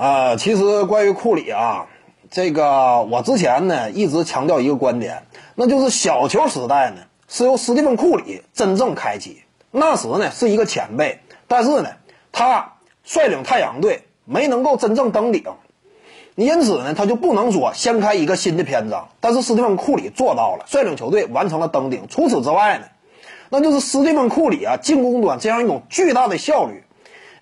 啊，其实关于库里啊，这个我之前呢一直强调一个观点，那就是小球时代呢是由斯蒂芬库里真正开启。那时呢是一个前辈，但是呢他率领太阳队没能够真正登顶，因此呢他就不能说掀开一个新的篇章。但是斯蒂芬库里做到了，率领球队完成了登顶。除此之外呢，那就是斯蒂芬库里啊进攻端这样一种巨大的效率。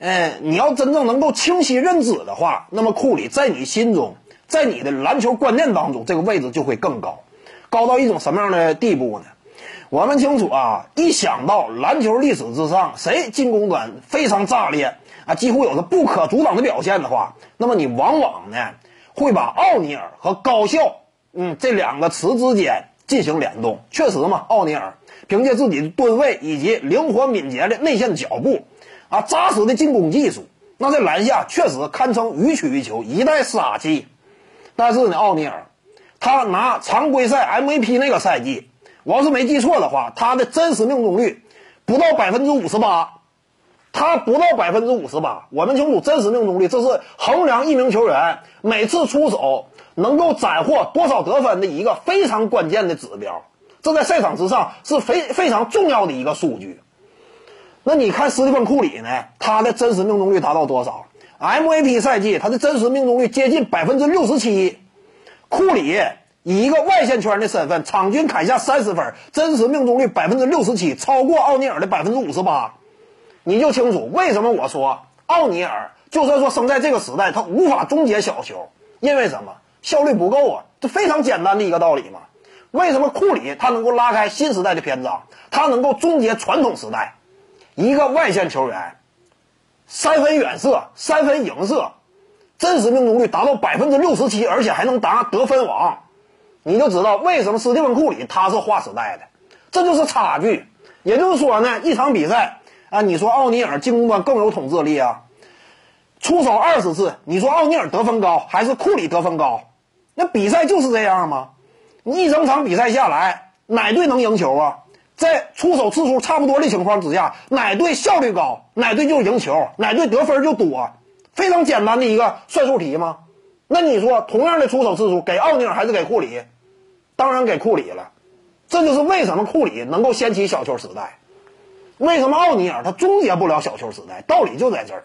嗯，你要真正能够清晰认知的话，那么库里在你心中，在你的篮球观念当中，这个位置就会更高，高到一种什么样的地步呢？我们清楚啊，一想到篮球历史之上谁进攻端非常炸裂啊，几乎有着不可阻挡的表现的话，那么你往往呢会把奥尼尔和高效，嗯，这两个词之间进行联动。确实嘛，奥尼尔凭借自己的吨位以及灵活敏捷的内线脚步。啊，扎实的进攻技术，那在篮下确实堪称予取予求，一代杀器。但是呢，奥尼尔，他拿常规赛 MVP 那个赛季，我要是没记错的话，他的真实命中率不到百分之五十八，他不到百分之五十八。我们清楚，真实命中率这是衡量一名球员每次出手能够斩获多少得分的一个非常关键的指标，这在赛场之上是非非常重要的一个数据。那你看斯蒂芬库里呢？他的真实命中率达到多少？MVP 赛季他的真实命中率接近百分之六十七。库里以一个外线圈的身份，场均砍下三十分，真实命中率百分之六十七，超过奥尼尔的百分之五十八。你就清楚为什么我说奥尼尔就算说生在这个时代，他无法终结小球，因为什么？效率不够啊！这非常简单的一个道理嘛。为什么库里他能够拉开新时代的篇章？他能够终结传统时代？一个外线球员，三分远射，三分迎射，真实命中率达到百分之六十七，而且还能拿得分王，你就知道为什么斯蒂芬库里他是划时代的，这就是差距。也就是说呢，一场比赛啊，你说奥尼尔进攻端更有统治力啊，出手二十次，你说奥尼尔得分高还是库里得分高？那比赛就是这样吗？你一整场比赛下来，哪队能赢球啊？在出手次数差不多的情况之下，哪队效率高，哪队就赢球，哪队得分就多，非常简单的一个算术题吗？那你说，同样的出手次数，给奥尼尔还是给库里？当然给库里了。这就是为什么库里能够掀起小球时代，为什么奥尼尔他终结不了小球时代，道理就在这儿。